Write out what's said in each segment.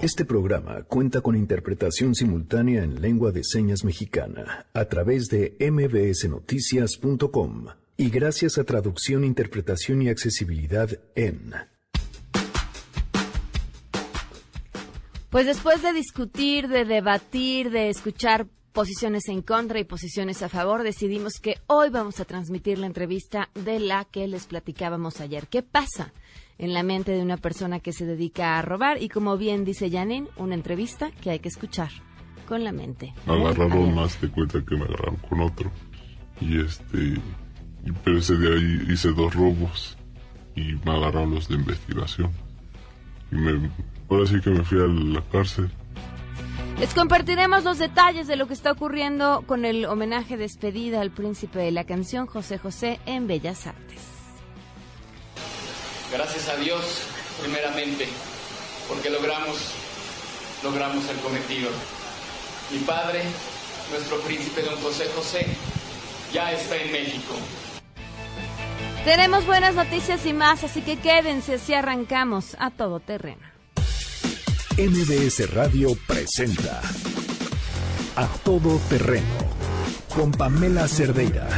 Este programa cuenta con interpretación simultánea en lengua de señas mexicana a través de mbsnoticias.com y gracias a traducción, interpretación y accesibilidad en... Pues después de discutir, de debatir, de escuchar posiciones en contra y posiciones a favor, decidimos que hoy vamos a transmitir la entrevista de la que les platicábamos ayer. ¿Qué pasa en la mente de una persona que se dedica a robar? Y como bien dice Janine, una entrevista que hay que escuchar con la mente. Me agarraron más de cuenta que me agarraron con otro. Y este, pero ese día hice dos robos y me agarraron los de investigación. Y me, ahora sí que me fui a la cárcel les compartiremos los detalles de lo que está ocurriendo con el homenaje despedida al príncipe de la canción José José en Bellas Artes. Gracias a Dios, primeramente, porque logramos, logramos el cometido. Mi padre, nuestro príncipe don José José, ya está en México. Tenemos buenas noticias y más, así que quédense así arrancamos a todo terreno. MBS Radio presenta A Todo Terreno con Pamela Cerdeira.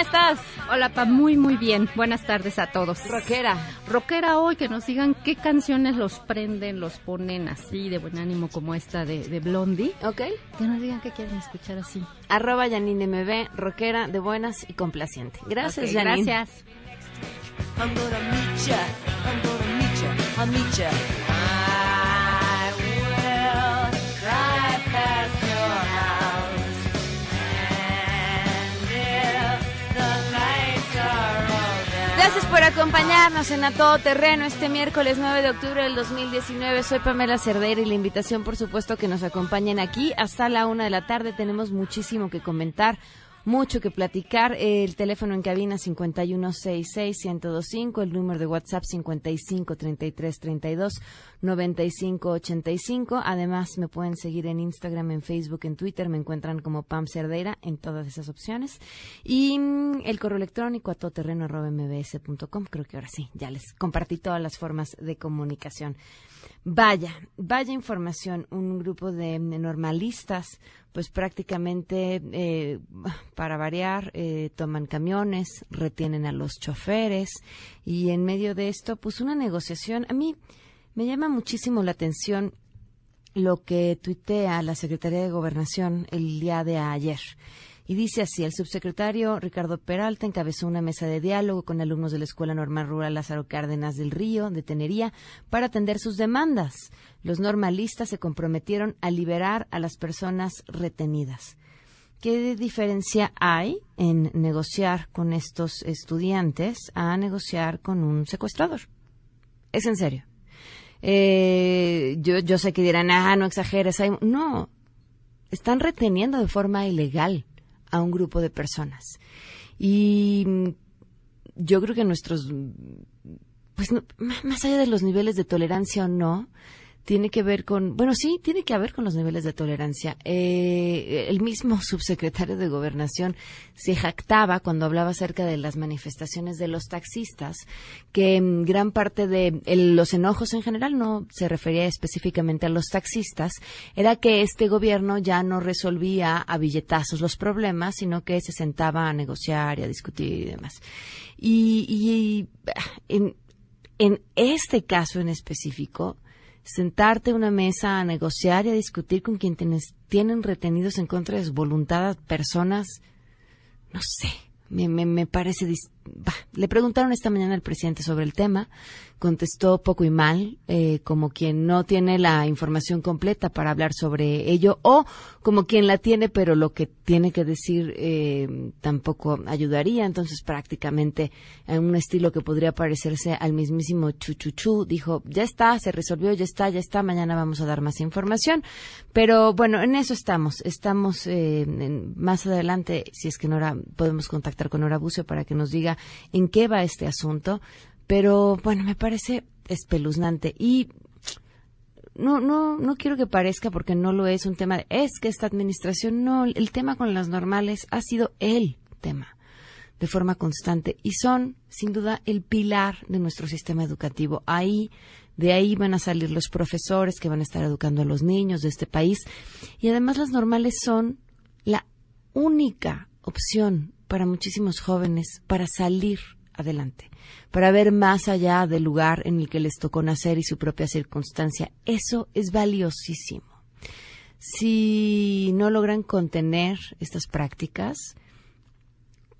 Estás? Hola, Pa, muy, muy bien. Buenas tardes a todos. Rockera. Rockera hoy, que nos digan qué canciones los prenden, los ponen así de buen ánimo como esta de, Blondie. Ok. Que nos digan qué quieren escuchar así. Arroba Janine MB, rockera de buenas y complaciente. Gracias, Janine. Gracias. Gracias por acompañarnos en A Todo Terreno este miércoles 9 de octubre del 2019. Soy Pamela Cerdeira y la invitación, por supuesto, que nos acompañen aquí hasta la una de la tarde. Tenemos muchísimo que comentar mucho que platicar. El teléfono en cabina 5166-1025, el número de WhatsApp 5533329585. Además, me pueden seguir en Instagram, en Facebook, en Twitter. Me encuentran como Pam Cerdeira en todas esas opciones. Y mm, el correo electrónico a todoterreno.mbs.com. Creo que ahora sí, ya les compartí todas las formas de comunicación. Vaya, vaya información. Un grupo de normalistas pues prácticamente eh, para variar eh, toman camiones, retienen a los choferes y en medio de esto pues una negociación. A mí me llama muchísimo la atención lo que tuitea la Secretaría de Gobernación el día de ayer. Y dice así, el subsecretario Ricardo Peralta encabezó una mesa de diálogo con alumnos de la Escuela Normal Rural Lázaro Cárdenas del Río, de Tenería, para atender sus demandas. Los normalistas se comprometieron a liberar a las personas retenidas. ¿Qué diferencia hay en negociar con estos estudiantes a negociar con un secuestrador? Es en serio. Eh, yo, yo sé que dirán, ah, no exageres. No, están reteniendo de forma ilegal a un grupo de personas. Y mm, yo creo que nuestros, pues más allá de los niveles de tolerancia o no, tiene que ver con, bueno, sí, tiene que ver con los niveles de tolerancia. Eh, el mismo subsecretario de Gobernación se jactaba cuando hablaba acerca de las manifestaciones de los taxistas, que gran parte de los enojos en general no se refería específicamente a los taxistas, era que este gobierno ya no resolvía a billetazos los problemas, sino que se sentaba a negociar y a discutir y demás. Y, en este caso en específico, sentarte a una mesa a negociar y a discutir con quienes tienen retenidos en contra de su voluntad personas, no sé, me, me, me parece le preguntaron esta mañana al presidente sobre el tema, contestó poco y mal, eh, como quien no tiene la información completa para hablar sobre ello, o como quien la tiene, pero lo que tiene que decir eh, tampoco ayudaría. Entonces, prácticamente, en un estilo que podría parecerse al mismísimo Chuchuchu, dijo, ya está, se resolvió, ya está, ya está, mañana vamos a dar más información. Pero bueno, en eso estamos. Estamos eh, más adelante, si es que Nora, podemos contactar con Nora Bucio para que nos diga en qué va este asunto. Pero bueno, me parece espeluznante y no, no, no quiero que parezca porque no lo es un tema de, es que esta administración no, el tema con las normales ha sido el tema de forma constante y son sin duda el pilar de nuestro sistema educativo. Ahí, de ahí van a salir los profesores que van a estar educando a los niños de este país y además las normales son la única opción para muchísimos jóvenes para salir adelante, para ver más allá del lugar en el que les tocó nacer y su propia circunstancia. Eso es valiosísimo. Si no logran contener estas prácticas,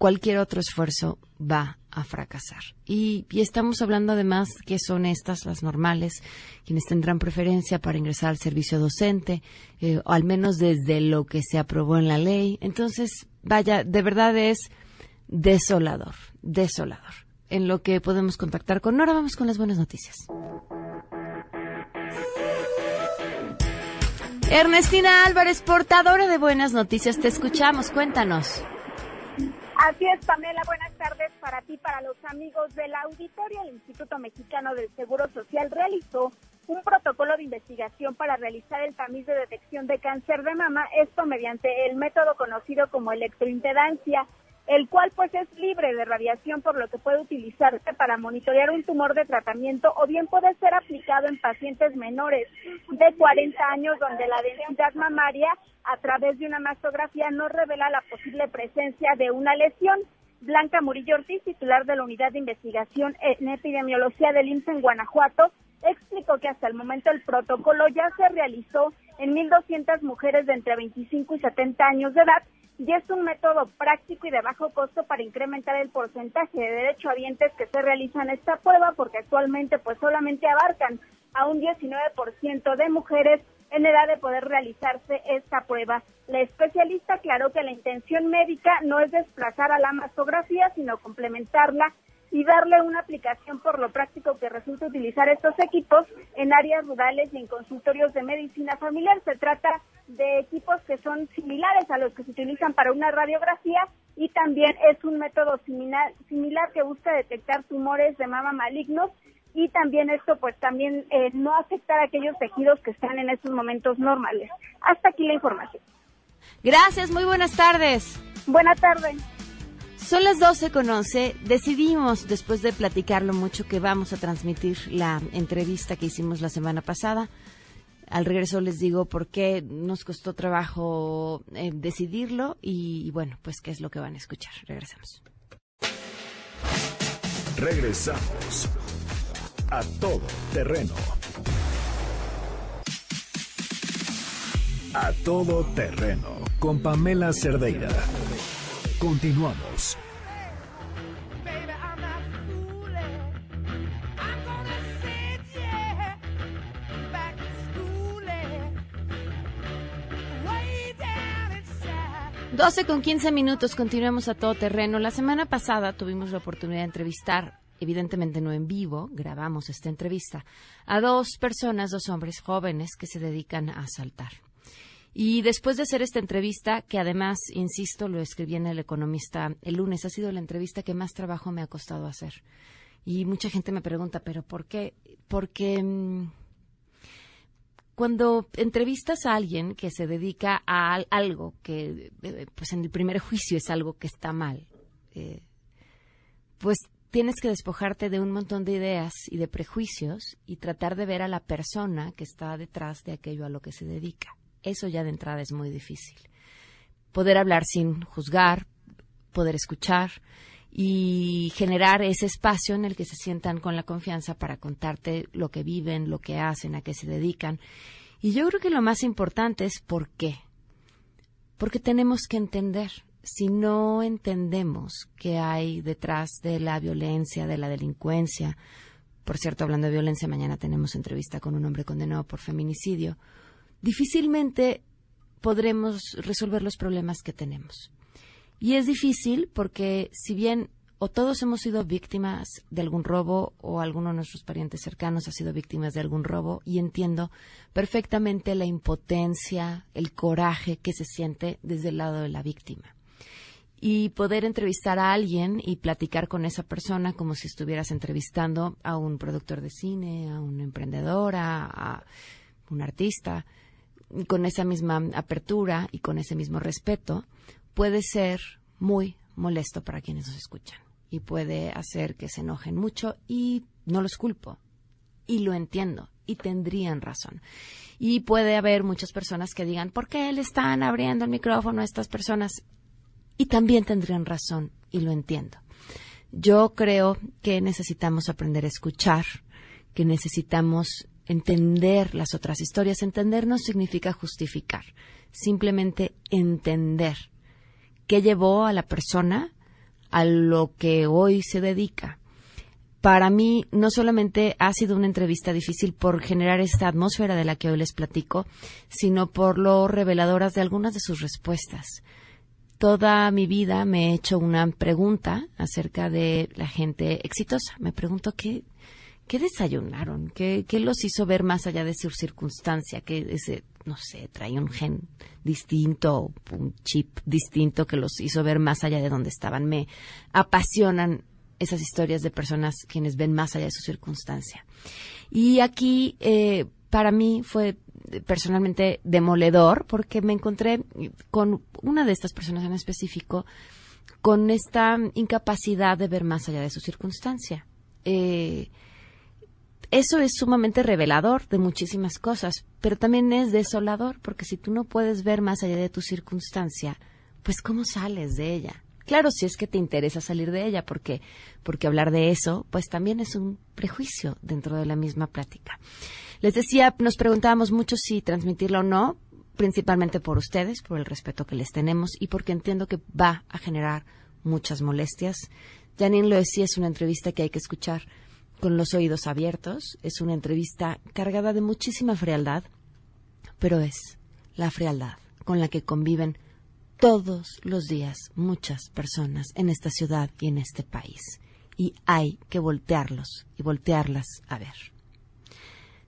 cualquier otro esfuerzo va a fracasar. Y, estamos hablando además que son estas las normales, quienes tendrán preferencia para ingresar al servicio docente, eh, o al menos desde lo que se aprobó en la ley. Entonces, vaya, de verdad es desolador, desolador. En lo que podemos contactar con Nora, vamos con las buenas noticias. Ernestina Álvarez, portadora de buenas noticias, te escuchamos, cuéntanos. Así es, Pamela, buenas tardes para ti, para los amigos del auditorio. El Instituto Mexicano del Seguro Social realizó un protocolo de investigación para realizar el tamiz de detección de cáncer de mama, esto mediante el método conocido como electroimpedancia el cual pues es libre de radiación por lo que puede utilizarse para monitorear un tumor de tratamiento o bien puede ser aplicado en pacientes menores de 40 años donde la densidad mamaria a través de una mastografía no revela la posible presencia de una lesión. Blanca Murillo Ortiz, titular de la Unidad de Investigación en Epidemiología del IMSS en Guanajuato, explicó que hasta el momento el protocolo ya se realizó en 1.200 mujeres de entre 25 y 70 años de edad y es un método práctico y de bajo costo para incrementar el porcentaje de derechohabientes que se realizan esta prueba porque actualmente pues solamente abarcan a un 19% de mujeres en edad de poder realizarse esta prueba. La especialista aclaró que la intención médica no es desplazar a la mastografía, sino complementarla y darle una aplicación por lo práctico que resulta utilizar estos equipos en áreas rurales y en consultorios de medicina familiar. Se trata de equipos que son similares a los que se utilizan para una radiografía y también es un método similar, similar que busca detectar tumores de mama malignos y también esto pues también eh, no afectar a aquellos tejidos que están en estos momentos normales. Hasta aquí la información. Gracias, muy buenas tardes. Buenas tardes. Son las 12 con 11. Decidimos, después de platicarlo mucho, que vamos a transmitir la entrevista que hicimos la semana pasada. Al regreso les digo por qué nos costó trabajo eh, decidirlo y, y bueno, pues qué es lo que van a escuchar. Regresamos. Regresamos a todo terreno. A todo terreno con Pamela Cerdeira. Continuamos. 12 con 15 minutos, continuemos a todo terreno. La semana pasada tuvimos la oportunidad de entrevistar, evidentemente no en vivo, grabamos esta entrevista, a dos personas, dos hombres jóvenes que se dedican a asaltar. Y después de hacer esta entrevista, que además, insisto, lo escribí en El Economista el lunes, ha sido la entrevista que más trabajo me ha costado hacer. Y mucha gente me pregunta, ¿pero por qué? Porque mm, cuando entrevistas a alguien que se dedica a algo que, eh, pues en el primer juicio es algo que está mal, eh, pues tienes que despojarte de un montón de ideas y de prejuicios y tratar de ver a la persona que está detrás de aquello a lo que se dedica. Eso ya de entrada es muy difícil. Poder hablar sin juzgar, poder escuchar, y generar ese espacio en el que se sientan con la confianza para contarte lo que viven, lo que hacen, a qué se dedican. Y yo creo que lo más importante es por qué. Porque tenemos que entender. si no entendemos qué hay detrás de la violencia, de la delincuencia, por cierto, hablando de violencia, mañana tenemos entrevista con un hombre condenado por feminicidio, difícilmente podremos resolver los problemas que tenemos. Y es difícil porque si bien o todos hemos sido víctimas de algún robo o alguno de nuestros parientes cercanos ha sido víctimas de algún robo y entiendo perfectamente la impotencia, el coraje que se siente desde el lado de la víctima. Y poder entrevistar a alguien y platicar con esa persona como si estuvieras entrevistando a un productor de cine, a una emprendedora, a un artista, con esa misma apertura y con ese mismo respeto, puede ser muy molesto para quienes nos escuchan y puede hacer que se enojen mucho y no los culpo y lo entiendo y tendrían razón. Y puede haber muchas personas que digan, ¿por qué le están abriendo el micrófono a estas personas? Y también tendrían razón y lo entiendo. Yo creo que necesitamos aprender a escuchar, que necesitamos entender las otras historias. Entender no significa justificar, simplemente entender qué llevó a la persona a lo que hoy se dedica. Para mí no solamente ha sido una entrevista difícil por generar esta atmósfera de la que hoy les platico, sino por lo reveladoras de algunas de sus respuestas. Toda mi vida me he hecho una pregunta acerca de la gente exitosa. Me pregunto qué, qué desayunaron, qué, los hizo ver más allá de su circunstancia, que ese, no sé, trae un gen distinto, un chip distinto que los hizo ver más allá de donde estaban. Me apasionan esas historias de personas quienes ven más allá de su circunstancia. Y aquí, eh, para mí, fue personalmente demoledor porque me encontré con una de estas personas en específico con esta incapacidad de ver más allá de su circunstancia. Eh, eso es sumamente revelador de muchísimas cosas, pero también es desolador, porque si tú no puedes ver más allá de tu circunstancia, pues ¿cómo sales de ella? Claro, si es que te interesa salir de ella, porque, porque hablar de eso, pues también es un prejuicio dentro de la misma plática. Les decía, nos preguntábamos mucho si transmitirlo o no, principalmente por ustedes, por el respeto que les tenemos y porque entiendo que va a generar muchas molestias. Janine lo decía, es una entrevista que hay que escuchar con los oídos abiertos. Es una entrevista cargada de muchísima frialdad, pero es la frialdad con la que conviven todos los días muchas personas en esta ciudad y en este país. Y hay que voltearlos y voltearlas a ver.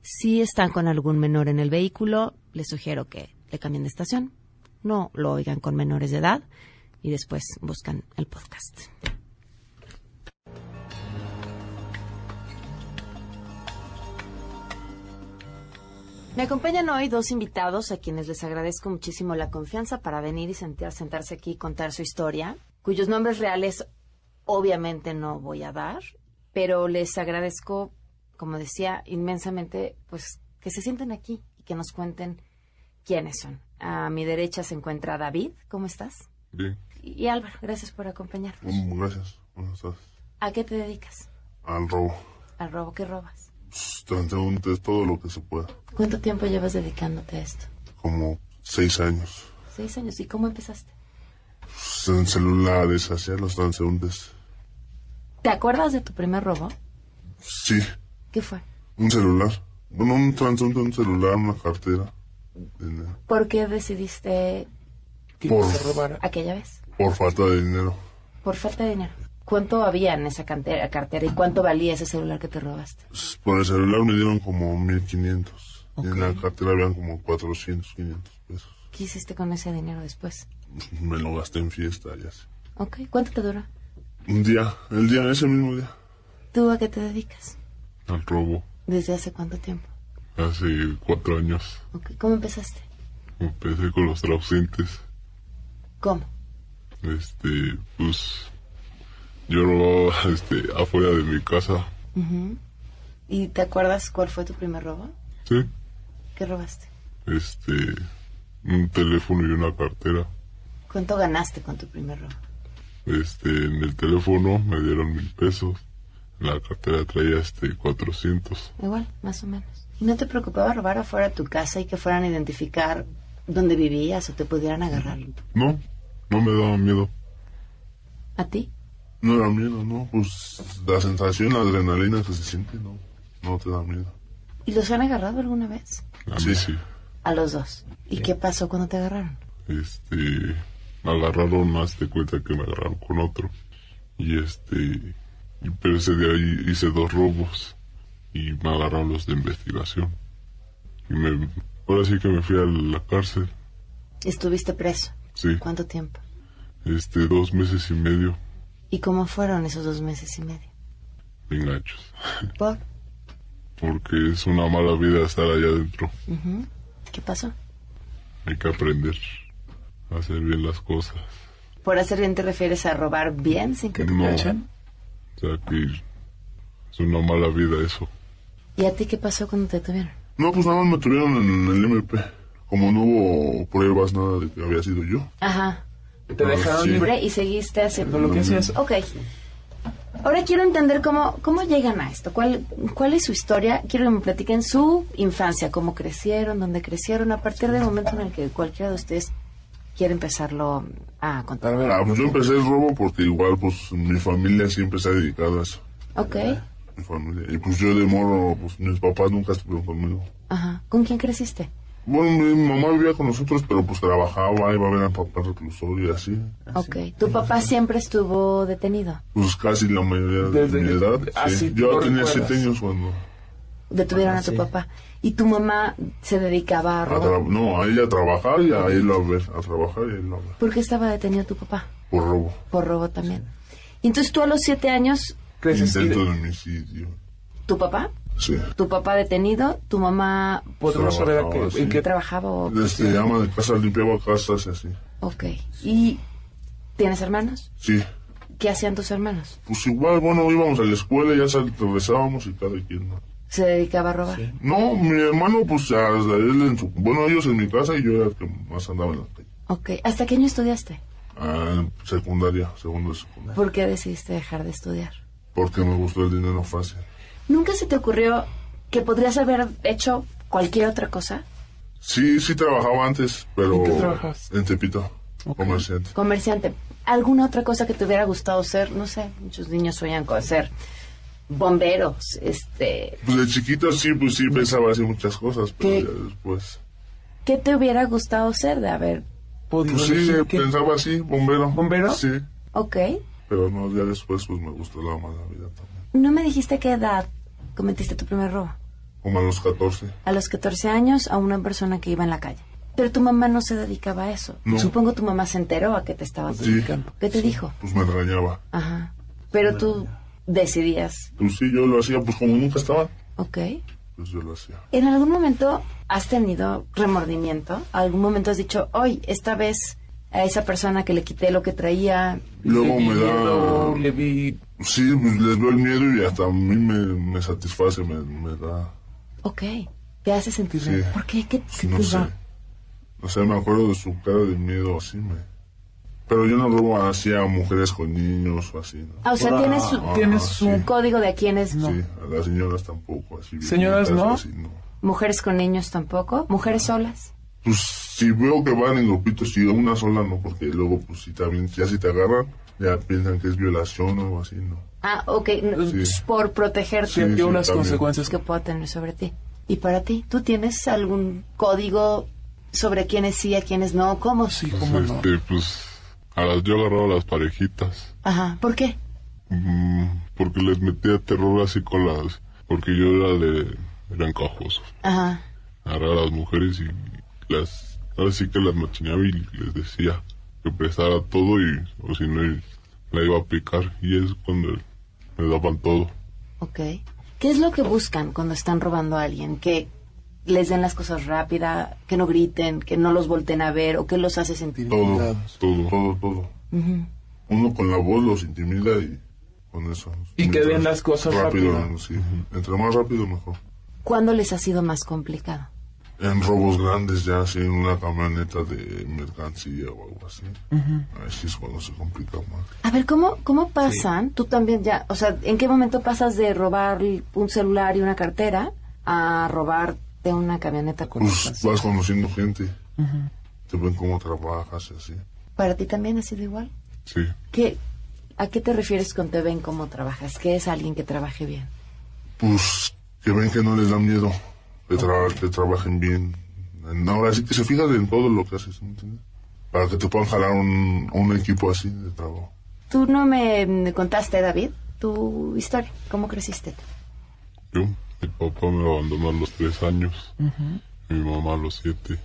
Si están con algún menor en el vehículo, les sugiero que le cambien de estación, no lo oigan con menores de edad y después buscan el podcast. Me acompañan hoy dos invitados a quienes les agradezco muchísimo la confianza para venir y sentarse aquí y contar su historia, cuyos nombres reales obviamente no voy a dar, pero les agradezco, como decía, inmensamente, pues que se sienten aquí y que nos cuenten quiénes son. A mi derecha se encuentra David, ¿cómo estás? Bien. Y Álvaro, gracias por acompañarnos. Mm, Gracias. Buenas tardes. ¿A qué te dedicas? Al robo. ¿Al robo? ¿Qué robas? Transeúntes, todo lo que se pueda. ¿Cuánto tiempo llevas dedicándote a esto? Como seis años. Seis años. ¿Y cómo empezaste? Pues, en celulares, hacía los transeúntes. ¿Te acuerdas de tu primer robo? Sí, ¿Qué fue? un celular. Bueno, un transeúnte, un celular, una cartera. Dinero. ¿Por qué decidiste Por, aquella vez? por falta de dinero. Por falta de dinero. ¿Cuánto había en esa cantera- cartera y cuánto valía ese celular que te robaste? Pues, Por el celular me dieron como 1500. Y en la cartera habían como 400, 500 pesos. ¿Qué hiciste con ese dinero después? Me lo gasté en fiesta y así. Ok, ¿cuánto te duró? Un día, el día, ese mismo día. ¿Tú a qué te dedicas? Al robo. ¿Desde hace cuánto tiempo? Hace cuatro años. Ok, ¿Cómo empezaste? Empecé con los trausentes. ¿Cómo? Este, pues. Yo robaba, este, afuera de mi casa. ¿Y te acuerdas cuál fue tu primer robo? Sí. ¿Qué robaste? Este, un teléfono y una cartera. ¿Cuánto ganaste con tu primer robo? Este, en el teléfono me dieron mil pesos. En la cartera traía, este, 400. Igual, más o menos. ¿Y no te preocupaba robar afuera de tu casa y que fueran a identificar dónde vivías o te pudieran agarrar? No, No me daba miedo. ¿A ti? No era miedo, no. Pues la sensación, la adrenalina que se siente, no. No te da miedo. ¿Y los han agarrado alguna vez? A sí, sí. A los dos. ¿Y qué pasó cuando te agarraron? Este. Me agarraron más de cuenta que me agarraron con otro. Y este. Y pero ese día hi- hice dos robos. Y me agarraron los de investigación. Y me. Ahora sí que me fui a la cárcel. ¿Estuviste preso? Sí. ¿Cuánto tiempo? Este, dos meses y medio. ¿Y cómo fueron esos dos meses y medio? Bien gachos. ¿Por? Porque es una mala vida estar allá adentro. ¿Qué pasó? Hay que aprender a hacer bien las cosas. ¿Por hacer bien te refieres a robar bien sin que te No. cachen? O sea que es una mala vida eso. ¿Y a ti qué pasó cuando te tuvieron? No, pues nada más me tuvieron en el MP. Como no hubo pruebas, nada de que había sido yo. Ajá. Te dejaron sí. libre. Y seguiste haciendo Lo que hacías. Ok. Ahora quiero entender cómo, cómo llegan a esto. ¿Cuál, ¿Cuál es su historia? Quiero que me platiquen su infancia, cómo crecieron, dónde crecieron, a partir del momento en el que cualquiera de ustedes quiere empezarlo a contar. A ver, Ah, pues yo empecé el robo porque igual, pues, mi familia siempre se ha dedicado a eso. Ok. Mi familia. Y pues yo de morro, pues mis papás nunca estuvieron conmigo. Ajá. ¿Con quién creciste? Bueno, mi mamá vivía con nosotros, pero pues trabajaba, iba a ver a papá reclusorio y así. Ok. ¿Tu papá siempre estuvo detenido? Pues casi la mayoría de Desde mi que- edad. así sí. tú Yo lo tenía recuerdas. siete años cuando... Detuvieron a tu sí. papá. ¿Y tu mamá se dedicaba a a robar? tra- no, a ella a trabajar y a irlo a ver. A trabajar y a irlo a ver. ¿Por qué estaba detenido tu papá? Por robo. Por robo también. Y entonces tú a los siete años, creces y Intento de- de homicidio. tu papá, Sí. tu papá detenido, tu mamá podemos saber a Trabajaba, qué, en sí. qué trabajaba o... Este, ama de casa, limpiaba casas y así. Ok. ¿Y tienes hermanos? Sí. ¿Qué hacían tus hermanos? Pues igual, bueno, íbamos a la escuela, ya regresábamos y cada quien, ¿no? ¿Se dedicaba a robar? No, mi hermano, pues, ya, él en su... Bueno, ellos en mi casa y yo era el que más andaba en la calle. Ok. ¿Hasta qué año estudiaste? Ah, en secundaria, segundo de secundaria. ¿Por qué decidiste dejar de estudiar? Porque me gustó el dinero fácil. ¿Nunca se te ocurrió que podrías haber hecho cualquier otra cosa? Sí, sí trabajaba antes, pero... ¿En qué trabajabas? En Tepito, comerciante. Comerciante. ¿Alguna otra cosa que te hubiera gustado ser? No sé, muchos niños sueñan con ser bomberos, este... Pues de chiquito sí, pues sí pensaba hacer muchas cosas, pero ¿Qué? ya después... ¿Qué te hubiera gustado ser de haber... podido Pues sí, pensaba así, bombero. ¿Bombero? Sí, Ok. pero no, ya después pues me gustó la mala vida también. No me dijiste qué edad cometiste tu primer robo. Como a los 14. A los 14 años a una persona que iba en la calle. Pero tu mamá no se dedicaba a eso. No. Supongo tu mamá se enteró a que te estabas Sí. dedicando. ¿Qué te dijo? Pues me regañaba. Ajá. Pero tú decidías, Pues sí, yo lo hacía, pues como nunca estaba, ok. pues yo lo hacía. ¿En algún momento has tenido remordimiento? ¿Algún momento has dicho, hoy, esta vez a esa persona que le quité lo que traía? Luego me da... Le vi... Sí, pues les veo el miedo y hasta a mí me, me satisface, me, me da... Ok. ¿Te hace sentir Sí. ¿Por qué? ¿Qué, qué No te sé. da? O sea, me acuerdo de su cara de miedo, así me... Pero yo no robo así a mujeres con niños o así, ¿no? Ah, o sea, Ah, tienes, su- tienes sí. un código de a quienes... Sí, a las señoras tampoco, así. ¿Señoras no? así, no. Mujeres con niños tampoco. Mujeres solas. Pues si veo que van en grupitos, si una sola no, porque luego, pues si también, ya si te agarran, ya piensan que es violación o algo así, ¿no? Ah, ok. n- Sí. Por protegerte. Sí, Sí, sí, las también. consecuencias. que pueda tener sobre ti. ¿Y para ti? ¿Tú tienes algún código sobre quiénes sí, a quiénes no? ¿Cómo? Sí, Pues, cómo no. este, pues, a las, yo agarraba a las parejitas, Ajá. ¿Por qué? mm, porque les metía terror así con las, porque yo era de, era encajoso. Ajá. Agarraba a las mujeres y las, ahora sí que las machineaba y les decía que prestara todo y, o si no, la iba a picar y es cuando me daban todo. Ok. ¿Qué es lo que buscan cuando están robando a alguien? ¿Que les den las cosas rápida, que no griten, que no los volten a ver o que los hace sentir? Todo, todo, todo, todo. Uno con la voz los intimida y con eso. Y que den las cosas rápido. sí. Entre más rápido, mejor. ¿Cuándo les ha sido más complicado? En robos grandes ya, así en una camioneta de mercancía o algo así. Así es cuando se complica más. A ver, ¿cómo, cómo pasan? Tú también ya, o sea, ¿en qué momento pasas de robar un celular y una cartera a robarte una camioneta con Pues vas conociendo gente. Te ven cómo trabajas y así. ¿Para ti también ha sido igual? Sí. ¿Qué, ¿A qué te refieres con te ven cómo trabajas? ¿Qué es alguien que trabaje bien? Pues que ven que no les da miedo, que, tra- que trabajen bien. En- Ahora sí que se fijan en todo lo que haces, ¿me entiendes? Para que te puedan jalar un, un equipo así de trabajo. Tú no me contaste, David, tu historia. ¿Cómo creciste tú? Yo, mi papá me abandonó a los tres años. Mi mamá a los siete.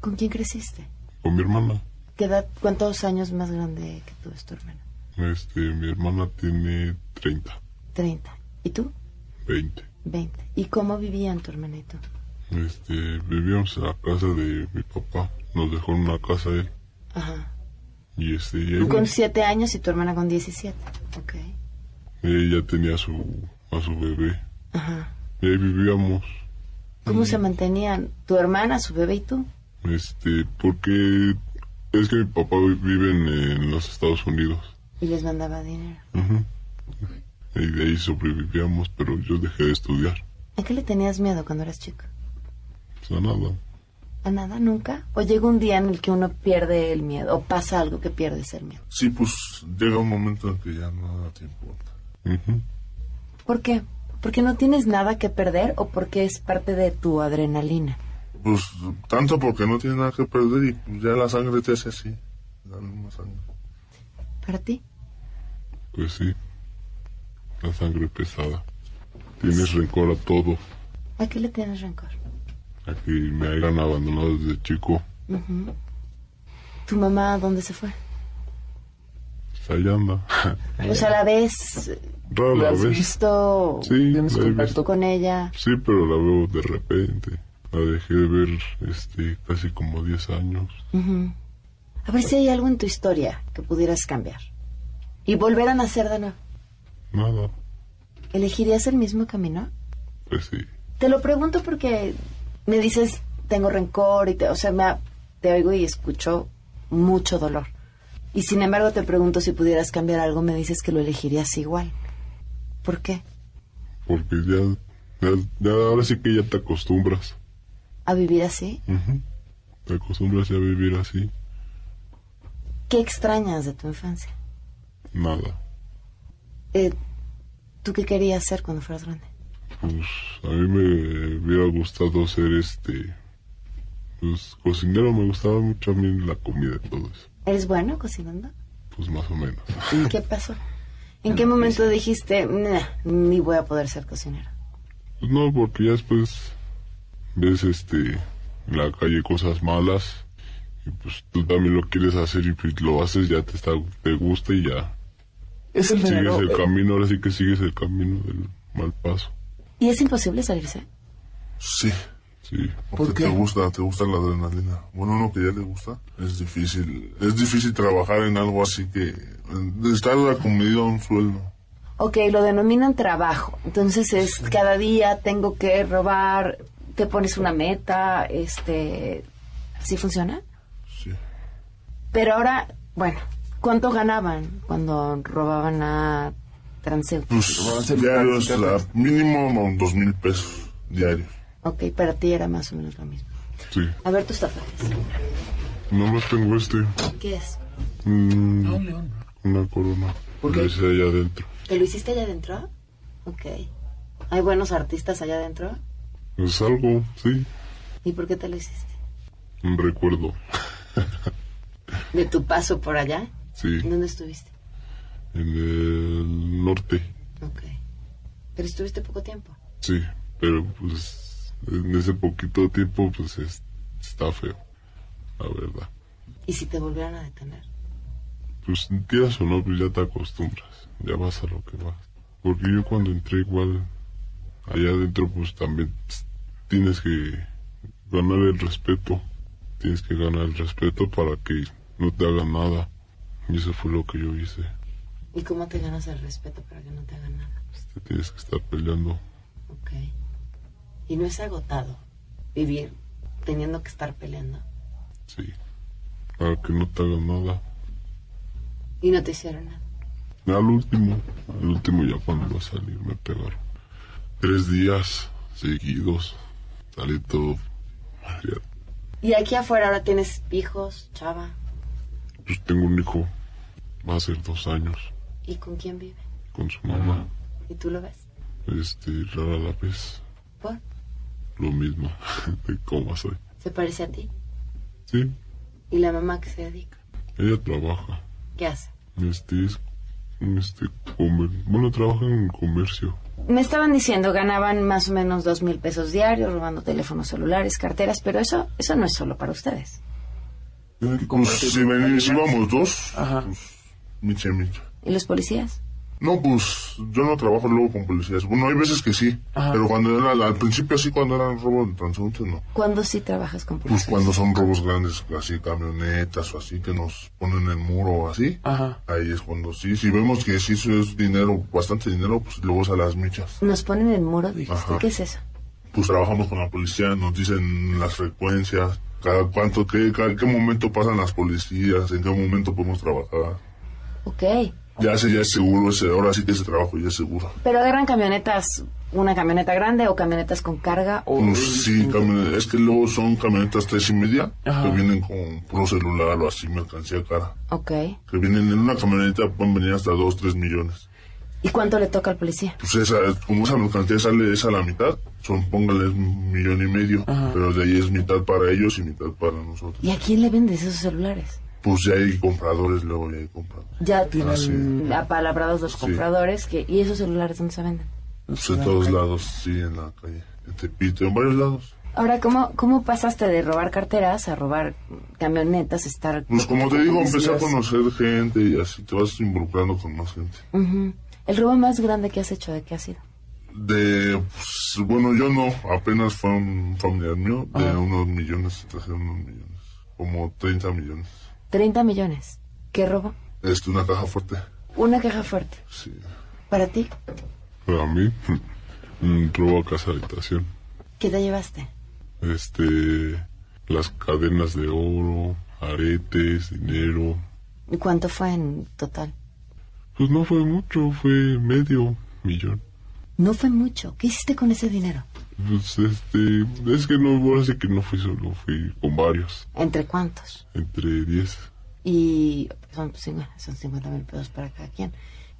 ¿Con quién creciste? Con mi hermana. ¿Qué edad, ¿Cuántos años más grande que tú es tu hermano? Este, mi hermana tiene 30, 30. ¿Y tú? 20. 20. ¿Y cómo vivían tu hermana y tú? Este, vivíamos en la casa de mi papá. Nos dejó en una casa él. Ajá. Y este, ahí- con 7 años y tu hermana con 17. Ok. ella tenía a su, a su bebé. Ajá. Y ahí vivíamos. ¿Cómo se mantenían tu hermana, su bebé y tú? Este, porque es que mi papá vive en, en los Estados Unidos. Y les mandaba dinero. Ujú. Y de ahí sobrevivíamos, pero yo dejé de estudiar. ¿A qué le tenías miedo cuando eras chico? O sea, nada. ¿A nada? ¿Nunca? ¿O llega un día en el que uno pierde el miedo? ¿O pasa algo que pierdes el miedo? Sí, pues llega un momento en que ya nada te importa. ¿Por qué? ¿Porque no tienes nada que perder o porque es parte de tu adrenalina? Pues tanto porque no tienes nada que perder y pues, ya la sangre te hace así. Dale más sangre. ¿Para ti? Pues sí. La sangre pesada. Tienes rencor a todo. ¿A qué le tienes rencor? A que me hayan abandonado desde chico. ¿Tu mamá dónde se fue? Pues ahí anda. O sea, la ves, Rara ¿lo has vez. visto Sí, ¿Tienes la contacto visto. con ella? Sí, pero la veo de repente. La dejé de ver este, casi como 10 años. A ver si hay algo en tu historia que pudieras cambiar. Y volver a nacer de nuevo. Nada. ¿Elegirías el mismo camino? Pues sí. Te lo pregunto porque me dices, tengo rencor, y te, o sea, me ha- te oigo y escucho mucho dolor. Y sin embargo te pregunto si pudieras cambiar algo, me dices que lo elegirías igual. ¿Por qué? Porque ya, ya, ya ahora sí que ya te acostumbras. ¿A vivir así? Te acostumbras a vivir así. ¿Qué extrañas de tu infancia? Nada. Eh, ¿Tú qué querías ser cuando fueras grande? Pues a mí me hubiera gustado ser este. Pues cocinero, me gustaba mucho a mí la comida y todo eso. ¿Eres bueno cocinando? Pues más o menos. ¿Qué pasó? ¿En qué momento dijiste, "Nah, ni voy a poder ser cocinero? Pues no, porque ya después ves este en la calle cosas malas y pues tú también lo quieres hacer y pues lo haces, ya te está, te gusta y ya Es el sigues el eh, camino, ahora sí que sigues el camino del mal paso. ¿Y es imposible salirse? Sí, Sí. porque ¿Por qué? te gusta, te gusta la adrenalina. Bueno, uno que ya le gusta, es difícil. Es difícil trabajar en algo así que... de estar acomedido a un sueldo. Ok, lo denominan trabajo. Entonces es cada día tengo que robar, te pones una meta, este... ¿Sí funciona? Sí. Pero ahora, bueno, ¿cuánto ganaban cuando robaban a transeúntes? Pues diarios, mínimo dos mil pesos diarios. Ok, para ti era más o menos lo mismo. Sí. A ver tus tatuajes. Nomás tengo este. ¿Qué es? mm, Ah, un león. una corona. ¿Por qué? Lo hice allá adentro. ¿Te lo hiciste allá adentro? Ok. ¿Hay buenos artistas allá adentro? Es algo, sí. ¿Y por qué te lo hiciste? Un recuerdo. ¿De tu paso por allá? Sí. ¿Dónde estuviste? En el norte. Ok. Pero estuviste poco tiempo. Sí. Pero pues en ese poquito tiempo pues es- está feo. La verdad. ¿Y si te volvieran a detener? Pues quieras o no, pues ya te acostumbras. Ya vas a lo que vas. Porque yo cuando entré igual allá adentro pues también tienes que ganar el respeto. Tienes que ganar el respeto para que no te hagan nada. Y eso fue lo que yo hice. ¿Y cómo te ganas el respeto para que no te hagan nada? Te tienes que estar peleando. Ok. ¿Y no es agotado vivir teniendo que estar peleando? Sí. Para que no te hagan nada. Y no te hicieron nada. Al último, al último ya cuando iba a salir me pegaron. Tres días seguidos. Salí todo. madreado. Y aquí afuera ahora tienes hijos, chava. Pues tengo un hijo, va a ser dos años, ¿Y con quién vive? con su mamá. ¿Y tú lo ves? Este, rara la vez, ¿Por? lo mismo, de cómo soy. ¿Se parece a ti? Sí, ¿Y la mamá que se dedica? ella trabaja. ¿Qué hace? Este es, este, comer, bueno, trabaja en comercio. Me estaban diciendo, ganaban más o menos dos mil pesos diarios, robando teléfonos celulares, carteras, pero eso, eso no es solo para ustedes. Pues si, ven- si vamos dos, Ajá. pues, micha, micha. ¿Y los policías? No, pues yo no trabajo luego con policías. Bueno, hay veces que sí, Ajá. pero cuando era, al principio sí, cuando eran robos de transeúntes, no. ¿Cuándo sí trabajas con Pues policías? cuando son robos grandes, así camionetas o así, que nos ponen el muro o así, Ajá. ahí es cuando sí. Si vemos que sí eso es dinero, bastante dinero, pues luego es a las michas. Nos ponen el muro, dijiste. Ajá. ¿Qué es eso? Pues trabajamos con la policía, nos dicen las frecuencias, cada cuánto, qué, cada, qué momento pasan las policías, en qué momento podemos trabajar. Ok. Ya ese ya es seguro, ese, ahora sí que ese trabajo ya es seguro. ¿Pero agarran camionetas, una camioneta grande o camionetas con carga? O- sí, camionetas, es que luego son camionetas tres y media, Ajá. que vienen con puro celular o así, mercancía cara. Ok. Que vienen en una camioneta, pueden venir hasta dos, tres millones. ¿Y cuánto le toca al policía? Pues esa, como esa mercancía sale esa a la mitad, son, póngale un millón y medio, Ajá. pero de ahí es mitad para ellos y mitad para nosotros. ¿Y a quién le vendes esos celulares? Pues ya hay compradores, luego ya hay compradores. Ya Tienen- sí. apalabrados los Sí. compradores. que ¿Y esos celulares dónde se venden? Pues en todos lados, sí, en la calle, en Tepito, en varios lados. Ahora, ¿cómo, ¿cómo pasaste de robar carteras a robar camionetas, estar... Pues como te digo, empecé a conocer gente y así te vas involucrando con más gente. Ujú. El robo más grande que has hecho, ¿de qué ha sido? De, pues, bueno, yo no, apenas fue un familiar mío, de unos millones, trajeron unos millones, como 30 millones. 30 millones. ¿Qué robo? Este, una caja fuerte, Una caja fuerte. sí. ¿Para ti? Para mí, un robo a casa habitación. ¿Qué te llevaste? Este, las cadenas de oro, aretes, dinero. ¿Y cuánto fue en total? Pues no fue mucho, fue medio millón. No fue mucho. ¿Qué hiciste con ese dinero? Pues este, es que no, ahora sí que no fui solo, fui con varios, ¿Entre cuántos? entre 10. Y son, son 50 mil pesos para cada quien.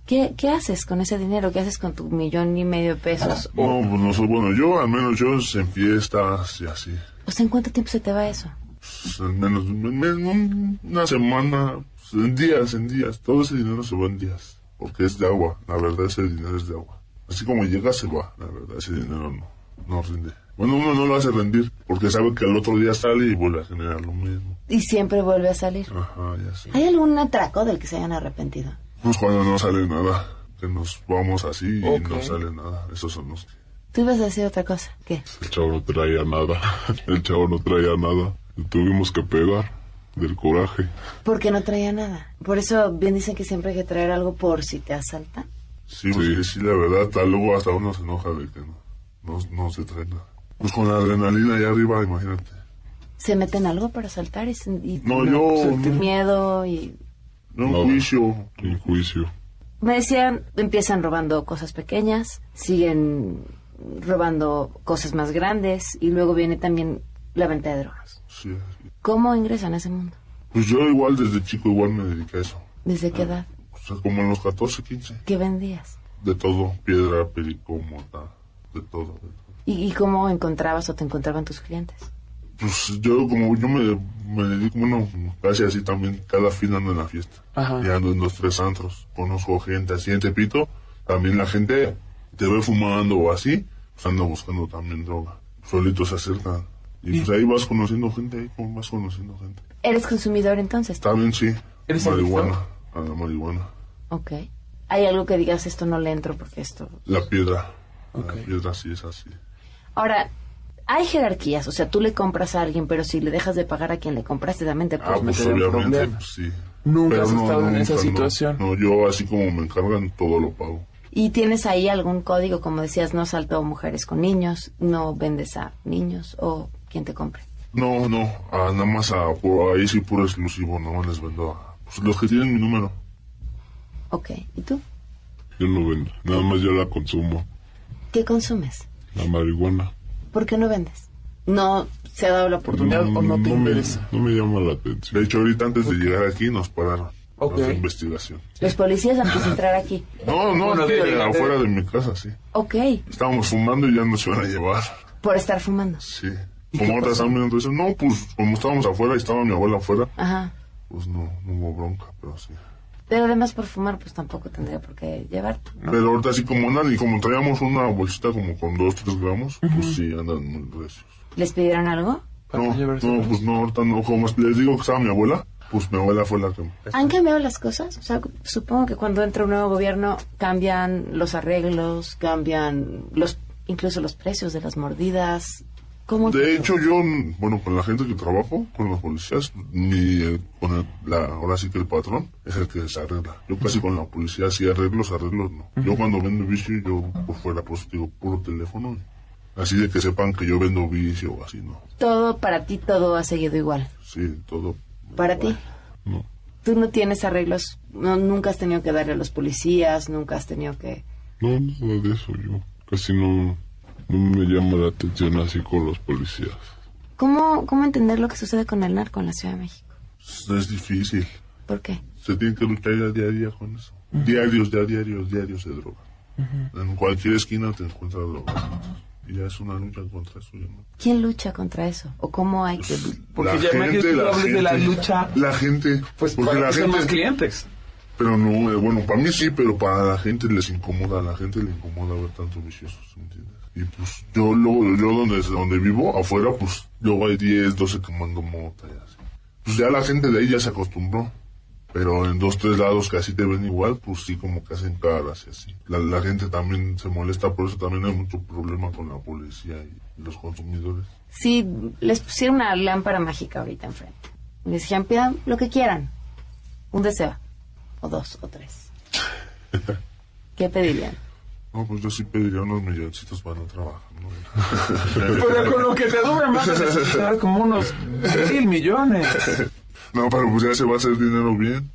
¿Qué, ¿Qué haces con ese dinero? ¿Qué haces con tu millón y medio de pesos? No, pues no sé, bueno, yo, al menos yo, en fiestas y así. O sea, ¿en cuánto tiempo se te va eso? Pues, al menos en- en una semana, en días, en días. Todo ese dinero se va en días. Porque es de agua. La verdad, ese dinero es de agua. Así como llega, se va. La verdad, ese dinero no, no rinde. Bueno, uno no lo hace rendir porque sabe que al otro día sale y vuelve a generar lo mismo. Y siempre vuelve a salir. Ajá, ya sé. ¿Hay algún atraco del que se hayan arrepentido? Pues cuando no sale nada. Que nos vamos así y Ok. no sale nada. Esos son los que... Tú ibas a decir otra cosa. ¿Qué? El chavo no traía nada, el chavo no traía nada. Le tuvimos que pegar del coraje. Porque no traía nada. Por eso bien dicen que siempre hay que traer algo por si te asaltan. Sí, pues sí, sí, la verdad, hasta luego hasta uno se enoja de que no, no, no se trae nada. Pues con la adrenalina allá arriba, imagínate. ¿Se meten algo para asaltar? Y, y No, yo, sentir miedo y... no, No. juicio. En juicio. Me decían, empiezan robando cosas pequeñas, siguen robando cosas más grandes y luego viene también la venta de drogas. Sí, sí. ¿Cómo ingresan a ese mundo? Pues yo igual desde chico igual me dediqué a eso. ¿Desde qué edad? O sea, como en los 14, 15. ¿Qué vendías? De todo, piedra, perico, mota, de todo. de todo. ¿Y, y cómo encontrabas o te encontraban tus clientes? Pues yo como yo me, me dedico, bueno, casi así también, cada fin ando en la fiesta. Ajá. Y ando en los tres antros. Conozco gente así en Tepito. También la gente te ve fumando o así, pues anda buscando también droga. Solitos se acercan. Y pues ahí vas conociendo gente, ahí como vas conociendo gente. ¿Eres consumidor entonces? También sí, ¿Eres marihuana, a la marihuana. Ok. ¿Hay algo que digas esto no le entro porque esto... La piedra, Ok. la piedra sí es así. Ahora, hay jerarquías, o sea, tú le compras a alguien, pero si le dejas de pagar a quien le compraste, también te Ah, puedes pues meter en obviamente, problemas. pues sí. Nunca Pero has estado en esa no. situación. No, yo así como me encargan, todo lo pago. ¿Y tienes ahí algún código, como decías, no salto mujeres con niños, no vendes a niños o quien te compre? No, no, ah, nada más a, por- ahí sí puro exclusivo, no les vendo a pues, los que tienen mi número. Ok, ¿y tú? Yo no vendo, nada más yo la consumo. ¿Qué consumes? La marihuana. ¿Por qué no vendes? no se ha dado la oportunidad o no te me, interesa. no me llama la atención. De hecho, ahorita antes de llegar aquí nos pararon. Ok. Para hacer investigación. Los policías antes de entrar aquí. No, no, Bueno, aquí, de- de- afuera de mi casa, sí. Ok, Estábamos fumando y ya nos iban a llevar. por estar fumando. Sí. Como viendo, entonces, no, pues como estábamos afuera y estaba mi abuela afuera, Ajá. pues no, no hubo bronca, pero sí. Pero además por fumar, pues tampoco tendría por qué llevarte. ¿no? Pero ahorita así como andan y como traíamos una bolsita como con dos, tres gramos, pues sí, andan muy recios. ¿Les pidieron algo? No, no, pues no, ahorita no, como les digo que estaba mi abuela, pues mi abuela fue la que... ¿Han cambiado las cosas? O sea, supongo que cuando entra un nuevo gobierno cambian los arreglos, cambian los incluso los precios de las mordidas. ¿Cómo? De hecho, yo, bueno, con la gente que trabajo, con los policías, mi, eh, con el- la, ahora sí que el patrón es el que se arregla. Yo casi con la policía sí arreglos, arreglos no. Yo cuando vendo vicio, yo por fuera, pues digo, puro teléfono. Así de que sepan que yo vendo vicio o así, ¿no? Todo para ti, todo ha seguido igual. Sí, todo. Para ti. No. Tú no tienes arreglos, no, nunca has tenido que darle a los policías, nunca has tenido que... No, nada de eso. Yo casi no, no me llama la atención así con los policías. ¿Cómo, ¿Cómo entender lo que sucede con el narco en la Ciudad de México? Es difícil. ¿Por qué? Se tiene que luchar ya día a día con eso. Diarios, ya diarios, diarios de droga. En cualquier esquina te encuentras droga. Y ya es una lucha contra eso. ya no. ¿Quién lucha contra eso? ¿O cómo hay que...? Porque ya imagínate que tú hables de la lucha. La gente. Pues porque para la que sean gente. más clientes. Pero no, eh, bueno, para mí sí, pero para la gente les incomoda. A la gente le incomoda ver tantos viciosos, ¿me entiendes? Y pues yo, luego, yo donde, donde vivo, afuera, pues luego hay 10, 12 quemando mota y así. Pues ya la gente de ahí ya se acostumbró. Pero en dos, tres lados que así te ven igual, pues sí, como que hacen caras y así. La, la gente también se molesta, por eso también hay mucho problema con la policía y los consumidores. Si les pusiera una lámpara mágica ahorita enfrente, les dijeran, pidan lo que quieran, un deseo, o dos, o tres, ¿qué pedirían? No, pues yo sí pediría unos milloncitos para no trabajar. ¿no? Pero con lo que te dura más necesitar como unos mil millones. no, pero pues ya se va a hacer dinero bien.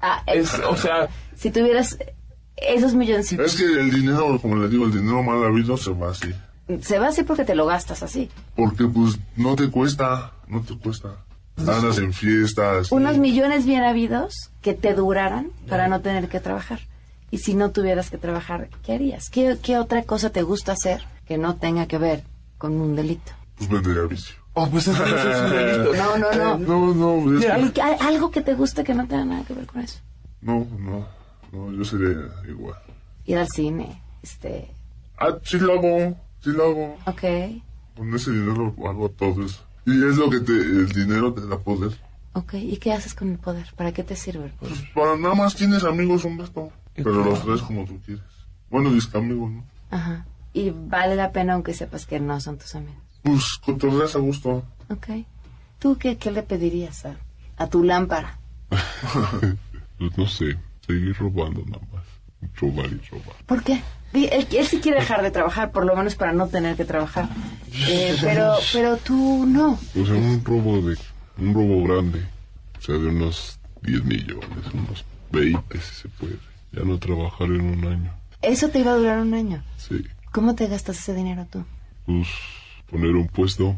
Ah, Es, o sea, si tuvieras esos milloncitos, Es que el dinero, como les digo, el dinero mal habido se va así. se va así porque te lo gastas así. Porque pues no te cuesta, no te cuesta. Andas en fiestas. Unos millones bien habidos que te duraran para no tener que trabajar. Y si no tuvieras que trabajar, ¿qué harías? ¿Qué, qué otra cosa te gusta hacer que no tenga que ver con un delito? Pues vendería vicio. oh, pues eso no es un delito. No, no, no. No, no, es que- ¿Y qué- algo que te guste que no tenga nada que ver con eso. no, no, no, yo sería igual. Ir al cine, este, Ah, sí lo hago, sí lo hago. ok, Con ese dinero hago todo eso. Y es lo que te, el dinero te da poder. ok. ¿Y qué haces con el poder? ¿Para qué te sirve el poder? Pues para nada más tienes amigos un resto. Pero los tres como tú quieres. Bueno, disque amigos, ¿no? Ajá. Y vale la pena aunque sepas que no son tus amigos. Pues cotorreas a gusto. Ok. ¿Tú qué, qué le pedirías a, a tu lámpara? Pues no sé, seguir robando nada más. Robar y robar. ¿Por qué? Él, él sí quiere dejar de trabajar, por lo menos para no tener que trabajar. Eh, pero, pero tú no. O sea, un robo de... Un robo grande. O sea, de unos 10 millones, unos 20 si se puede. Ya no trabajar en un año. Eso te iba a durar un año. Sí. ¿Cómo te gastas ese dinero tú? Pues poner un puesto,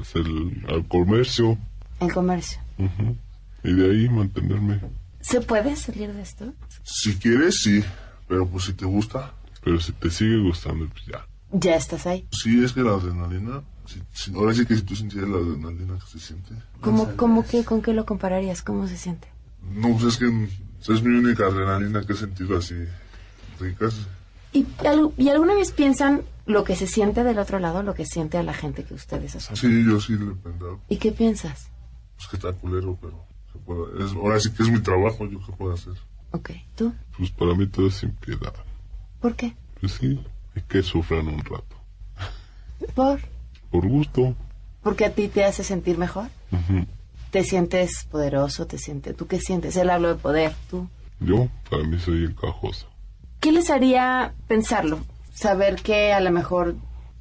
hacer el- al comercio. El comercio. ujú, Y de ahí mantenerme. ¿Se puede salir de esto? Si quieres, sí. Pero pues si te gusta. Pero si te sigue gustando, pues ya. Ya estás ahí. Sí, es que la adrenalina. si- si- ahora sí que si tú sintieras la adrenalina que se siente. ¿Cómo, cómo que, ¿Con qué lo compararías? ¿Cómo se siente? No, pues es que es mi única adrenalina que he sentido así. Ricas. ¿Y, al- ¿Y alguna vez piensan lo que se siente del otro lado, lo que siente a la gente que ustedes hacen? Sí, yo sí le he pensado. ¿Y qué piensas? Es que está culero, pero. es- ahora sí que es mi trabajo, yo qué puedo hacer. Ok, ¿tú? Pues para mí todo es sin piedad. ¿Por qué? Pues sí, es que sufran un rato. ¿Por? Por gusto. Porque a ti te hace sentir mejor. ¿Te sientes poderoso? ¿Te sientes? ¿Tú qué sientes? Él habló de poder, ¿tú? Yo, para mí soy encajoso. ¿Qué les haría pensarlo? Saber que a lo mejor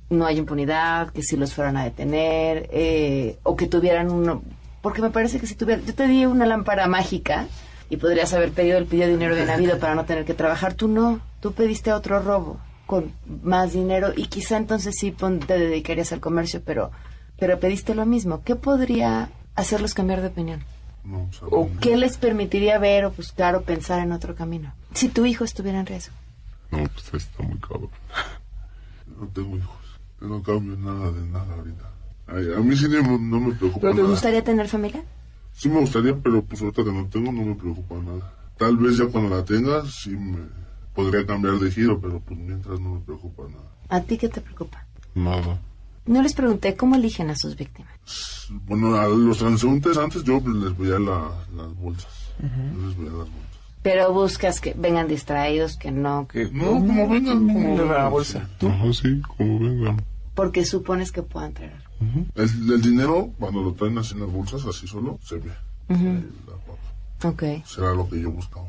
no hay impunidad, que si los fueran a detener, eh, o que tuvieran uno... Porque me parece que si tuviera... Yo te di una lámpara mágica y podrías haber pedido el pedido de dinero de Navidad para no tener que trabajar. Tú no. Tú pediste otro robo. con más dinero y quizá entonces sí pon- te dedicarías al comercio, pero, pero pediste lo mismo. ¿Qué podría hacerlos cambiar de opinión? No, o sea, ¿O no, qué les permitiría ver o buscar o pensar en otro camino? Si tu hijo estuviera en riesgo. No, pues está muy cabrón. no tengo hijos. No cambio nada de nada ahorita. Ay, a mí sí no, no me preocupa ¿Pero te nada. gustaría tener familia? Sí me gustaría, pero pues ahorita que no tengo no me preocupa nada. Tal vez ya cuando la tenga sí me podría cambiar de giro, pero pues mientras no me preocupa nada. ¿A ti qué te preocupa? Nada. No les pregunté cómo eligen a sus víctimas. Bueno, a los transeúntes antes yo les veía la- las bolsas. Yo les veía las bolsas. Pero buscas que vengan distraídos, que no, Que- No, como vengan, como de la vengan, bolsa. sí. Ajá, sí, como vengan. porque supones que puedan traer algo. El, el dinero, cuando lo traen así en las bolsas, así solo, se ve. La papa. Ok, Será lo que yo buscaba.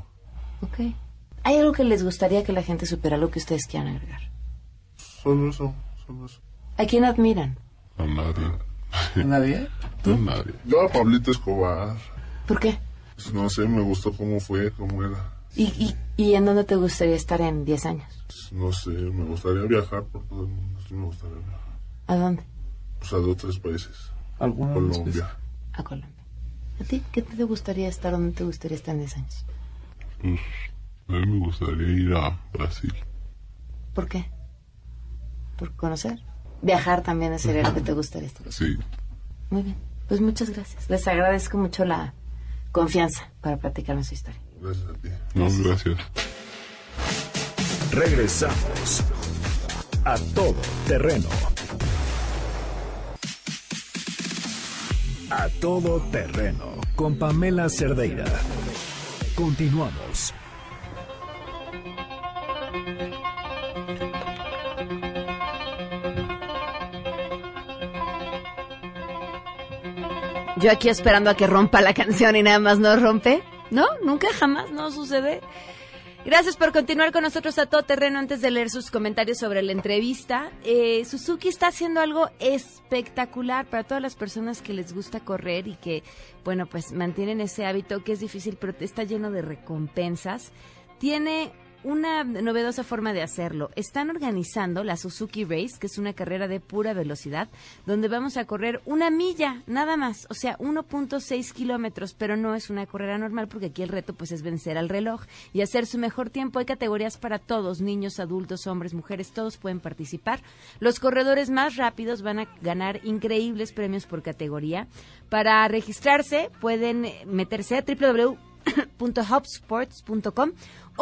ok. ¿Hay algo que les gustaría que la gente supiera, lo que ustedes quieran agregar? Solo eso, solo eso. ¿A quién admiran? A nadie. ¿Nadie? A nadie. Yo a Pablito Escobar, ¿Por qué? pues, no sé, me gustó cómo fue, cómo era. ¿Y, y, y en dónde te gustaría estar en 10 años? Pues, no sé, me gustaría viajar por todo el mundo. Sí, me gustaría viajar. ¿A dónde? O sea, de otros países. ¿Alguna Colombia. A Colombia. ¿A ti qué te gustaría estar? ¿Dónde te gustaría estar en 10 años? Pues, a mí me gustaría ir a Brasil. ¿Por qué? ¿Por conocer? Viajar también sería lo que te gustaría estar. Sí. Muy bien. Pues muchas gracias. Les agradezco mucho la confianza para platicarme su historia. Gracias a ti. No, gracias. Regresamos a todo terreno. A todo terreno con Pamela Cerdeira. Continuamos. Yo aquí esperando a que rompa la canción y nada más no rompe. No, nunca jamás no sucede. Gracias por continuar con nosotros a todo terreno antes de leer sus comentarios sobre la entrevista. Eh, Suzuki está haciendo algo espectacular para todas las personas que les gusta correr y que, bueno, pues mantienen ese hábito que es difícil, pero está lleno de recompensas. Tiene una novedosa forma de hacerlo. Están organizando la Suzuki Race, que es una carrera de pura velocidad, donde vamos a correr una milla, nada más, o sea, 1.6 kilómetros, pero no es una carrera normal porque aquí el reto pues es vencer al reloj y hacer su mejor tiempo. Hay categorías para todos, niños, adultos, hombres, mujeres, todos pueden participar. Los corredores más rápidos van a ganar increíbles premios por categoría. Para registrarse pueden meterse a www .hubsports.com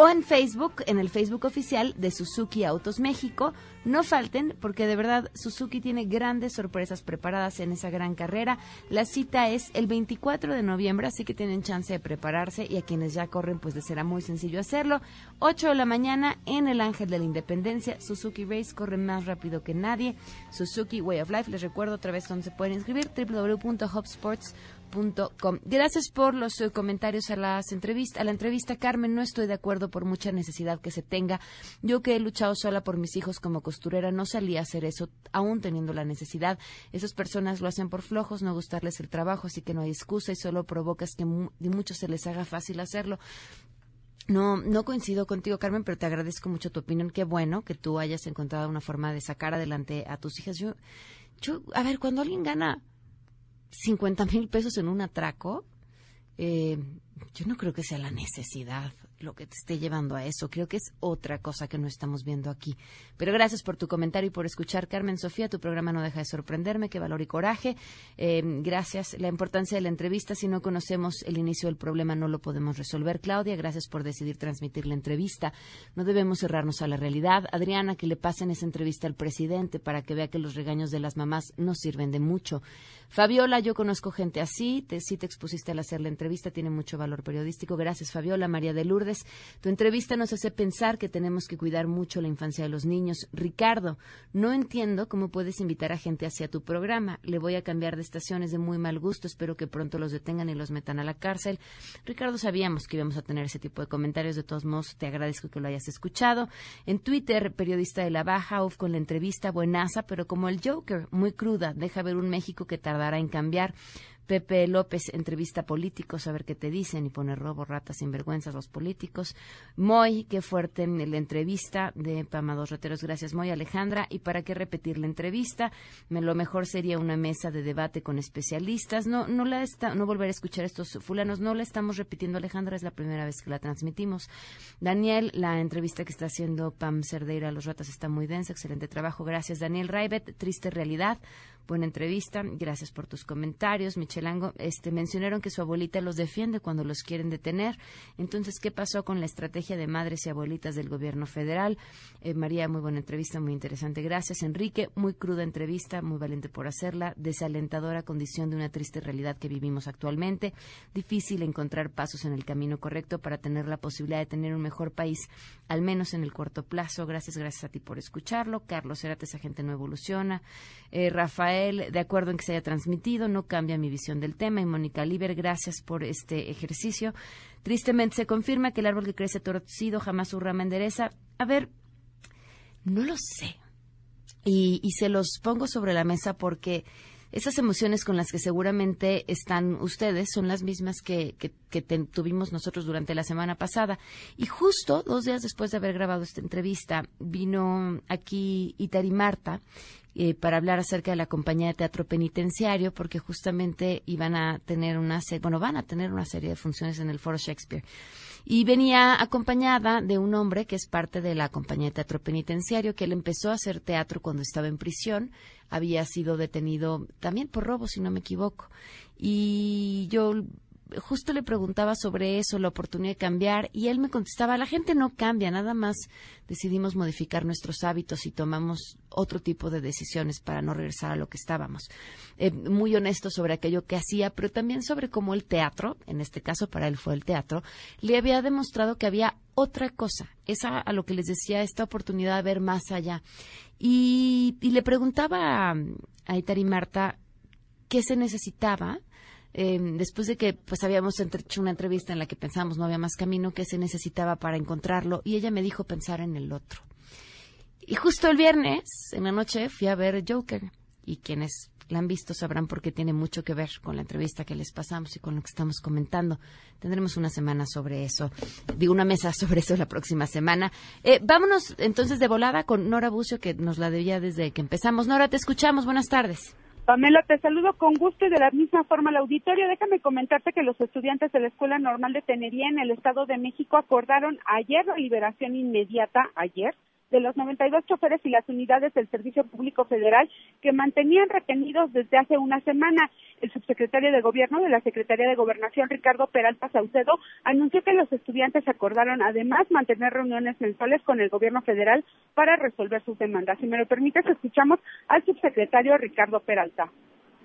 o en Facebook, en el Facebook oficial de Suzuki Autos México. No falten porque de verdad Suzuki tiene grandes sorpresas preparadas en esa gran carrera. La cita es el 24 de noviembre, así que tienen chance de prepararse y a quienes ya corren pues les será muy sencillo hacerlo. 8 de la mañana en el Ángel de la Independencia. Suzuki Race corre más rápido que nadie. Suzuki Way of Life, les recuerdo otra vez donde se pueden inscribir www.hubsports.com. Gracias por los eh, comentarios a las entrevistas, a la entrevista Carmen, no estoy de acuerdo por mucha necesidad que se tenga. Yo que he luchado sola por mis hijos como costurera no salía a hacer eso aún teniendo la necesidad. Esas personas lo hacen por flojos, no gustarles el trabajo, así que no hay excusa y solo provocas que mu- de muchos se les haga fácil hacerlo. No, no coincido contigo, Carmen, pero te agradezco mucho tu opinión. Qué bueno que tú hayas encontrado una forma de sacar adelante a tus hijas. Yo, yo, a ver, cuando alguien gana 50 mil pesos en un atraco, eh, yo no creo que sea la necesidad lo que te esté llevando a eso. Creo que es otra cosa que no estamos viendo aquí. Pero gracias por tu comentario y por escuchar, Carmen Sofía. Tu programa no deja de sorprenderme. Qué valor y coraje. Eh, gracias. La importancia de la entrevista. Si no conocemos el inicio del problema, no lo podemos resolver. Claudia, gracias por decidir transmitir la entrevista. No debemos cerrarnos a la realidad. Adriana, que le pasen esa entrevista al presidente para que vea que los regaños de las mamás no sirven de mucho. Fabiola, yo conozco gente así. Te, sí te expusiste al hacer la entrevista. Tiene mucho valor periodístico. Gracias, Fabiola. María de Lourdes, tu entrevista nos hace pensar que tenemos que cuidar mucho la infancia de los niños. Ricardo, no entiendo cómo puedes invitar a gente hacia tu programa. Le voy a cambiar de estaciones de muy mal gusto. Espero que pronto los detengan y los metan a la cárcel. Ricardo, sabíamos que íbamos a tener ese tipo de comentarios. De todos modos, te agradezco que lo hayas escuchado. En Twitter, periodista de la baja, off con la entrevista buenaza, pero como el Joker, muy cruda. Deja ver un México que tardará en cambiar. Pepe López entrevista políticos, a ver qué te dicen y pone robo, ratas, sinvergüenzas los políticos. Moy, qué fuerte en la entrevista de Pama Dos Reteros. Gracias, Moy. Alejandra, ¿y para qué repetir la entrevista? Lo mejor sería una mesa de debate con especialistas. No, no, la está, no volver a escuchar estos fulanos. No la estamos repitiendo, Alejandra, es la primera vez que la transmitimos. Daniel, la entrevista que está haciendo Pam Cerdeira a los ratas está muy densa. Excelente trabajo. Gracias, Daniel Raibet. Triste realidad buena entrevista. Gracias por tus comentarios. Michelango, este, mencionaron que su abuelita los defiende cuando los quieren detener. Entonces, ¿qué pasó con la estrategia de madres y abuelitas del gobierno federal? Eh, María, muy buena entrevista, muy interesante. Gracias. Enrique, muy cruda entrevista, muy valiente por hacerla. Desalentadora condición de una triste realidad que vivimos actualmente. Difícil encontrar pasos en el camino correcto para tener la posibilidad de tener un mejor país, al menos en el corto plazo. Gracias, gracias a ti por escucharlo. Carlos Cerates, esa gente no evoluciona. Eh, Rafael, de acuerdo en que se haya transmitido, no cambia mi visión del tema. Y Mónica Liber, gracias por este ejercicio. Tristemente se confirma que el árbol que crece torcido jamás su rama endereza. A ver, no lo sé. Y, se los pongo sobre la mesa porque esas emociones con las que seguramente están ustedes son las mismas que, tuvimos nosotros durante la semana pasada. Y justo dos días después de haber grabado esta entrevista, vino aquí Itari Marta eh, para hablar acerca de la compañía de teatro penitenciario, porque justamente iban a tener una bueno, van a tener una serie de funciones en el Foro Shakespeare. Y venía acompañada de un hombre que es parte de la compañía de teatro penitenciario, que él empezó a hacer teatro cuando estaba en prisión, había sido detenido también por robo, si no me equivoco. Y yo justo le preguntaba sobre eso, la oportunidad de cambiar, y él me contestaba, la gente no cambia, nada más decidimos modificar nuestros hábitos y tomamos otro tipo de decisiones para no regresar a lo que estábamos. Eh, muy honesto sobre aquello que hacía, pero también sobre cómo el teatro, en este caso para él fue el teatro, le había demostrado que había otra cosa, esa a lo que les decía, esta oportunidad de ver más allá. Y, le preguntaba a, a Itari Marta qué se necesitaba Em, después de que pues habíamos hecho una entrevista en la que pensábamos no había más camino que se necesitaba para encontrarlo y ella me dijo pensar en el otro. Y justo el viernes en la noche fui a ver Joker y quienes la han visto sabrán porque tiene mucho que ver con la entrevista que les pasamos y con lo que estamos comentando. Tendremos una semana sobre eso, digo una mesa sobre eso la próxima semana. Eh, vámonos entonces de volada con Nora Bucio que nos la debía desde que empezamos. Nora, te escuchamos. Buenas tardes. Pamela, te saludo con gusto y de la misma forma al auditorio. Déjame comentarte que los estudiantes de la Escuela Normal de Tenería en el Estado de México acordaron ayer la liberación inmediata, ayer, de los 92 choferes y las unidades del Servicio Público Federal que mantenían retenidos desde hace una semana. El subsecretario de Gobierno de la Secretaría de Gobernación, Ricardo Peralta Saucedo, anunció que los estudiantes acordaron además mantener reuniones mensuales con el Gobierno federal para resolver sus demandas. Si me lo permites, escuchamos al subsecretario Ricardo Peralta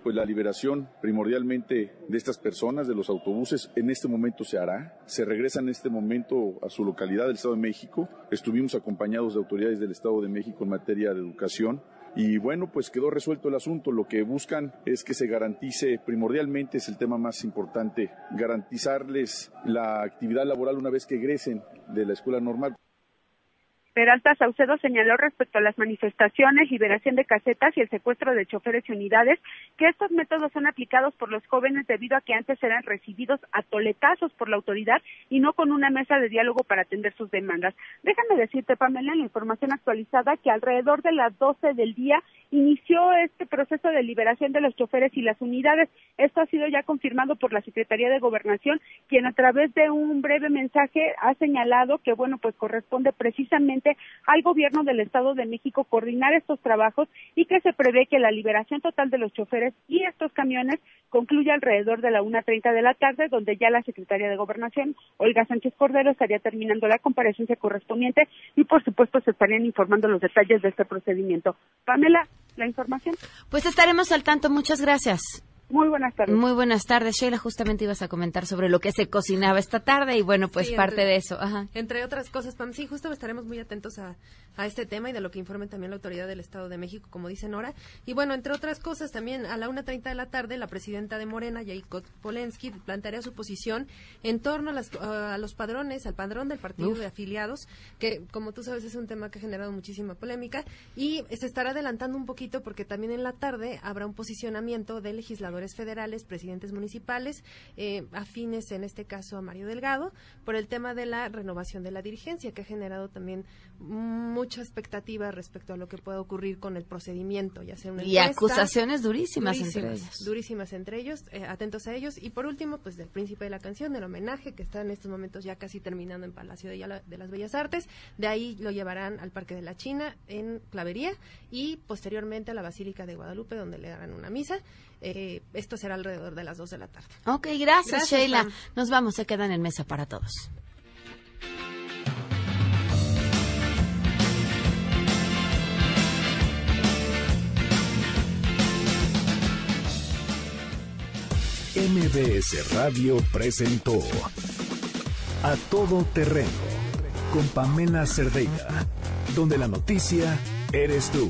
pues la liberación primordialmente de estas personas, de los autobuses, en este momento se hará. Se regresa en este momento a su localidad del Estado de México. Estuvimos acompañados de autoridades del Estado de México en materia de educación. Y bueno, pues quedó resuelto el asunto. Lo que buscan es que se garantice, primordialmente es el tema más importante, garantizarles la actividad laboral una vez que egresen de la escuela normal. Peralta Saucedo señaló respecto a las manifestaciones, liberación de casetas y el secuestro de choferes y unidades que estos métodos son aplicados por los jóvenes debido a que antes eran recibidos a toletazos por la autoridad y no con una mesa de diálogo para atender sus demandas. Déjame decirte, Pamela, en la información actualizada que alrededor de las 12 del día inició este proceso de liberación de los choferes y las unidades. Esto ha sido ya confirmado por la Secretaría de Gobernación, quien a través de un breve mensaje ha señalado que, bueno, pues corresponde precisamente al gobierno del Estado de México coordinar estos trabajos y que se prevé que la liberación total de los choferes y estos camiones concluya alrededor de la 1.30 de la tarde, donde ya la Secretaría de Gobernación, Olga Sánchez Cordero, estaría terminando la comparecencia correspondiente y, por supuesto, se estarían informando los detalles de este procedimiento. Pamela, la información. Pues estaremos al tanto. Muchas gracias. Muy buenas tardes. Muy buenas tardes. Sheila, justamente ibas a comentar sobre lo que se cocinaba esta tarde y bueno, pues parte de eso. Ajá. Entre otras cosas, Pam, sí, justo estaremos muy atentos a, a, este tema y de lo que informe también la autoridad del Estado de México, como dice Nora. Y bueno, entre otras cosas, también a la 1.30 de la tarde, la presidenta de Morena, Jacob Polensky, plantearía su posición en torno a, las, a los padrones, al padrón del partido de afiliados, que como tú sabes es un tema que ha generado muchísima polémica y se estará adelantando un poquito porque también en la tarde habrá un posicionamiento de legisladores gobernadores federales, presidentes municipales, eh, afines en este caso a Mario Delgado, por el tema de la renovación de la dirigencia, que ha generado también mucha expectativa respecto a lo que pueda ocurrir con el procedimiento, ya sea una Y acusaciones durísimas, entre ellos. Durísimas entre ellos, eh, atentos a ellos. Y por último, pues del príncipe de la canción, del homenaje, que está en estos momentos ya casi terminando en Palacio de, de las Bellas Artes. De ahí lo llevarán al Parque de la China, en Clavería, y posteriormente a la Basílica de Guadalupe, donde le darán una misa. Eh, esto será alrededor de las 2 de la tarde. Ok, gracias, Sheila. Nos vamos, se quedan en mesa para todos. MBS Radio presentó A Todo Terreno con Pamela Cerdeira, donde la noticia eres tú.